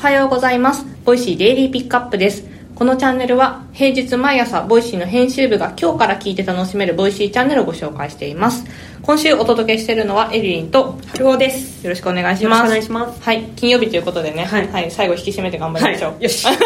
はようございます。 Voicy デイリーピックアップです。このチャンネルは平日毎朝 Voicy の編集部が今日から聞いて楽しめる Voicy チャンネルをご紹介しています。今週お届けしているのはエリリンとふごです。よろしくお願いします。よろしくお願いしますはい、金曜日ということでね、は、はいい最後引き締めて頑張りましょう。はいよし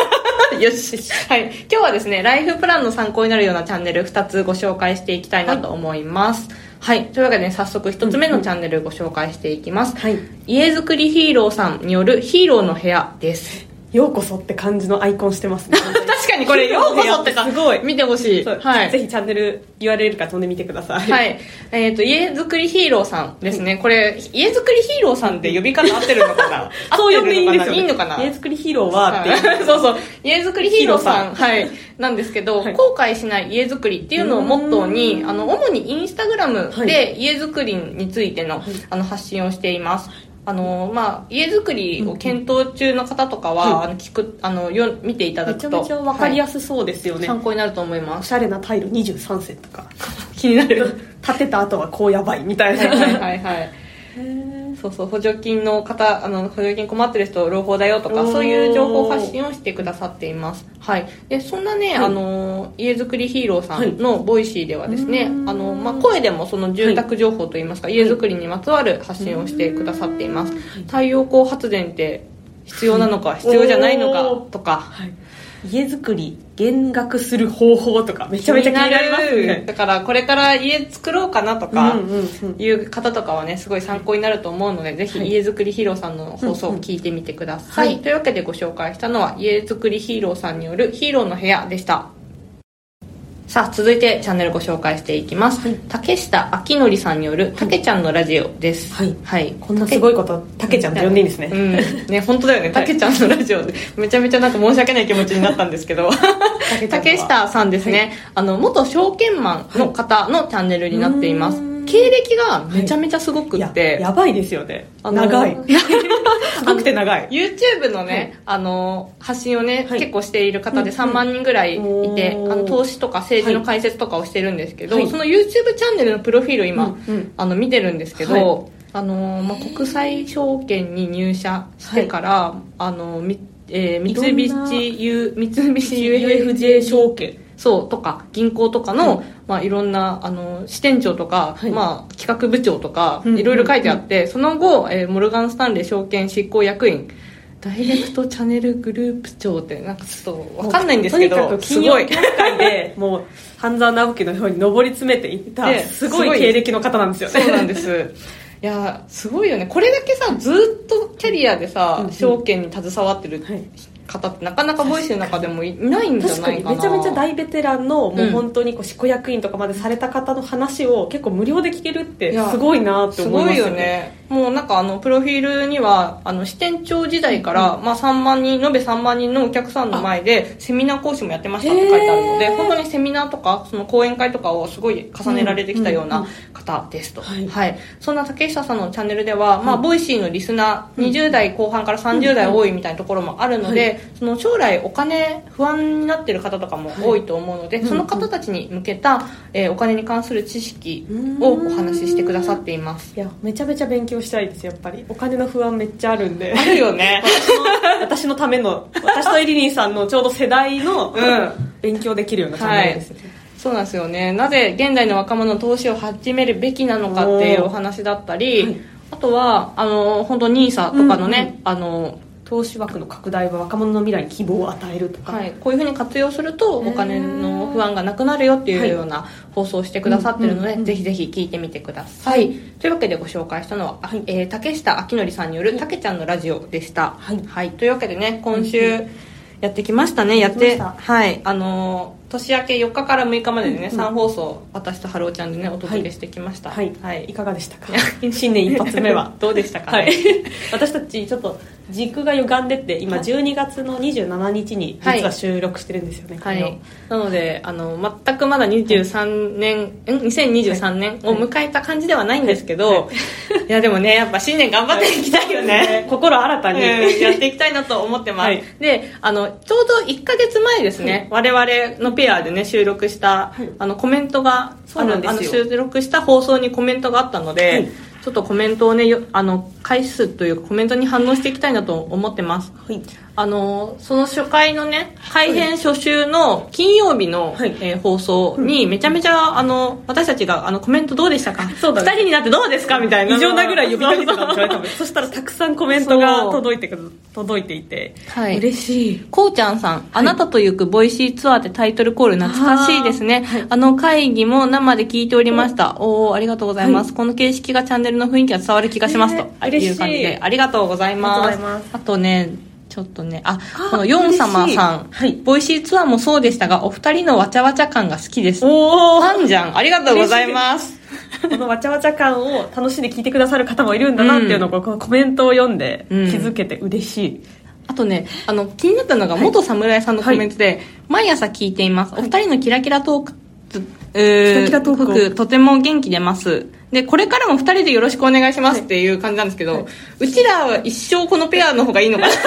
よし。はい。今日はですね、ライフプランの参考になるようなチャンネル2つご紹介していきたいなと思います。はい。というわけで、ね、早速1つ目のチャンネルご紹介していきます。はい。家づくりヒーローさんによるヒーローの部屋です。ようこそって感じのアイコンしてますね。確かにこれ、ようこそってか、すごい。見てほしい。はい。ぜひチャンネル URL から飛んでみてください。。はいい。えっ、と、家づくりヒーローさんですね。これ、家づくりヒーローさんって呼び方合ってるのかな？そう呼んでいいんですよ、ね。いいのかな？家作りヒーローはってそうそう。家づくりヒーローさん。はい。なんですけど、はい後悔しない家づくりっていうのをモットーに、あの、主にインスタグラムはで家づくりについての、あの、発信をしています。あの、まあ、家づくりを検討中の方とかは、はいあの、聞く、あの、よ、見ていただくと。めちゃめちゃわかりやすそうですよね。参考になると思います。おしゃれなタイル23セットか。気になる。建てた後はこうやばいみたいな。はいはいはいはい。そうそう補助金の方あの補助金困ってる人朗報だよとかそういう情報発信をしてくださっています。はい。でそんなね、はい。あの家づくりヒーローさんの Voicy ではですね、うーん。あのまあ、声でもその住宅情報といいますか、家づくりにまつわる発信をしてくださっています、太陽光発電って必要なのか必要じゃないのかとかはい。家作り減額する方法とかめちゃめちゃ気になりますね。だからこれから家作ろうかなとか、いう方とかはねすごい参考になると思うのでぜひはい家づくりヒーローさんの放送を聞いてみてください、はい。というわけでご紹介したのは家づくりヒーローさんによるヒーローの部屋でしたさあ続いてチャンネルご紹介していきます、はい。竹下明則さんによるたけちゃんのラジオです。はい。はい、こんなすごいこと、たけちゃんと呼んでいいんですね。うん。ね本当だよね。たけちゃんのラジオで。めちゃめちゃなんか申し訳ない気持ちになったんですけど。竹下さんですね、あの元証券マンの方のチャンネルになっています、経歴がめちゃめちゃすごくいやって、やばいですよね。長い。すごくて長い。YouTube のね、はい。あの発信をね、はい。結構している方でうん3万人ぐらいいて、おー。あの投資とか政治の解説とかをしてるんですけど、はい。その YouTube チャンネルのプロフィールを今、うんうん。あの見てるんですけど、はい。あのまあ、国際証券に入社してから、あのみえー三菱 U 三菱 UFJ 証券。そうとか銀行とかの、はいまあ、いろんなあの支店長とか、はい。まあ、企画部長とか、うんいろいろ書いてあって、その後、えーモルガン・スタンレー証券執行役員ダイレクトチャンネルグループ長ってなんかちょっと分かんないんですけどとにかくすごい。金融業界で もう半沢直樹のように上り詰めていったですごい。経歴の方なんですよね。そうなんです。いやすごいよね。これだけさずっとキャリアでさ、うんうん。証券に携わってるはい方ってなかなか Voicy の中でもいないんじゃないかな。めちゃめちゃ大ベテランのもうんう本当にこう執行役員とかまでされた方の話を結構無料で聞けるってすごいなってすごい思いますよね。もうなんかあのプロフィールにはあの支店長時代から、まあ、3万人延べ3万人のお客さんの前でセミナー講師もやってましたって書いてあるので本当にセミナーとかその講演会とかをすごい重ねられてきたような方ですと、はい。はい、そんな武下さんのチャンネルでは、まあ、 Voicy のリスナー20代後半から30代多いみたいなところもあるので、その将来お金不安になってる方とかも多いと思うので、はい。その方たちに向けた、えーお金に関する知識をお話ししてくださっています。いやめちゃめちゃ勉強したいですやっぱり。お金の不安めっちゃあるんで。あるよね。私のための私とエリリンさんのちょうど世代のうん。勉強できるようなチャンネルですよね、そうなんですよね。なぜ現代の若者の投資を始めるべきなのかっていうお話だったり、はい。あとはあの本当 NISA とかのね、あの投資枠の拡大は若者の未来に希望を与えるとか、はい、こういうふうに活用するとお金の不安がなくなるよっていうような放送をしてくださってるので、うんうんうんぜひぜひ聞いてみてください、というわけでご紹介したのは、はいえー竹下明則さんによる「たけちゃんのラジオ」でした、はい。というわけでね今週やってきましたね。やってはい。あのー年明け4日から6日まででね、うんうん。3放送私と春雄ちゃんでねお届けしてきました。はい、はい。い、かがでしたか？新年一発目は。どうでしたかね、はい、私たちちょっと軸が歪んでって今12月の27日に実は収録してるんですよね、これを。はい、なのであの全くまだ23年、ん。2023年を迎えた感じではないんですけど、はい。い、やでもねやっぱ新年頑張っていきたいよね、心新たに、うん。やっていきたいなと思ってます、はい。であのちょうど1か月前ですね、我々のペアでね収録した、はい。あのコメントがそうなんですよ。あの収録した放送にコメントがあったので、はい。ちょっとコメントをねよあの回数というかコメントに反応していきたいなと思ってます。はい。あのその初回のね改編初週の金曜日の、はい。えー放送にめちゃめちゃあの私たちがあのコメントどうでしたか？そうだね。2人になってどうですか？みたいな。異常なぐらい呼びかけてたんですよ。ね多そしたらたくさんコメントが届いてくる届いていて、はい。嬉しい。こうちゃんさん、あなたと行く Voicy ツアーってタイトルコール懐かしいですね。あ,、の会議も生で聞いておりました。おおありがとうございます、この形式がチャンネルの雰囲気が伝わる気がしますと、あね。嬉しい。いう感じで、ありがとうございます。あとうございます。あとね、ちょっとね、あ、あこのヨン様さん、はい。 Voicy ツアーもそうでしたが、お二人のわちゃわちゃ感が好きです。おおファンじゃん。ありがとうございます。このわちゃわちゃ感を楽しんで聞いてくださる方もいるんだなっていうのを、このコメントを読んでうん。気づけて嬉しい、あとね、あの、気になったのが、元侍さんのコメントで、毎朝聞いています。お二人のキラキラトーク、えーキラキラトークとても元気出ます。で、これからも二人でよろしくお願いしますっていう感じなんですけど、うちらは一生このペアの方がいいのかな？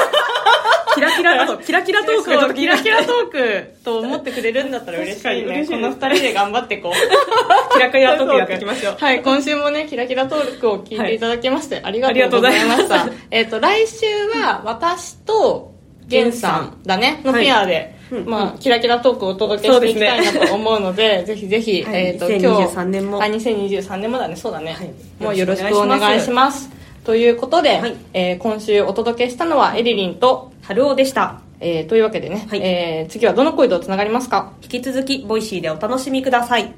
キラキラだと キラキラトークがちょっそうと気に。なるキラキラトークと思ってくれるんだったら嬉しいね。この二人で頑張ってこう。キラキラトークやっていきましょう。はい、今週もね、キラキラトークを聞いていただきまして、ありがありがととうございました。えっと、来週は私と、ゲンさんだね、のペアで、うんまあ、キラキラトークをお届けしていきたいなと思うので、ぜひぜひ、はい。えっと、2023年も。あ、2023年もだね、そうだね。はい。もうよろしくお願いします。ということで、はい。えー今週お届けしたのはエリリンと、春尾でした。えーというわけでね、はい。えー次はどの声とつながりますか？引き続き Voicy でお楽しみください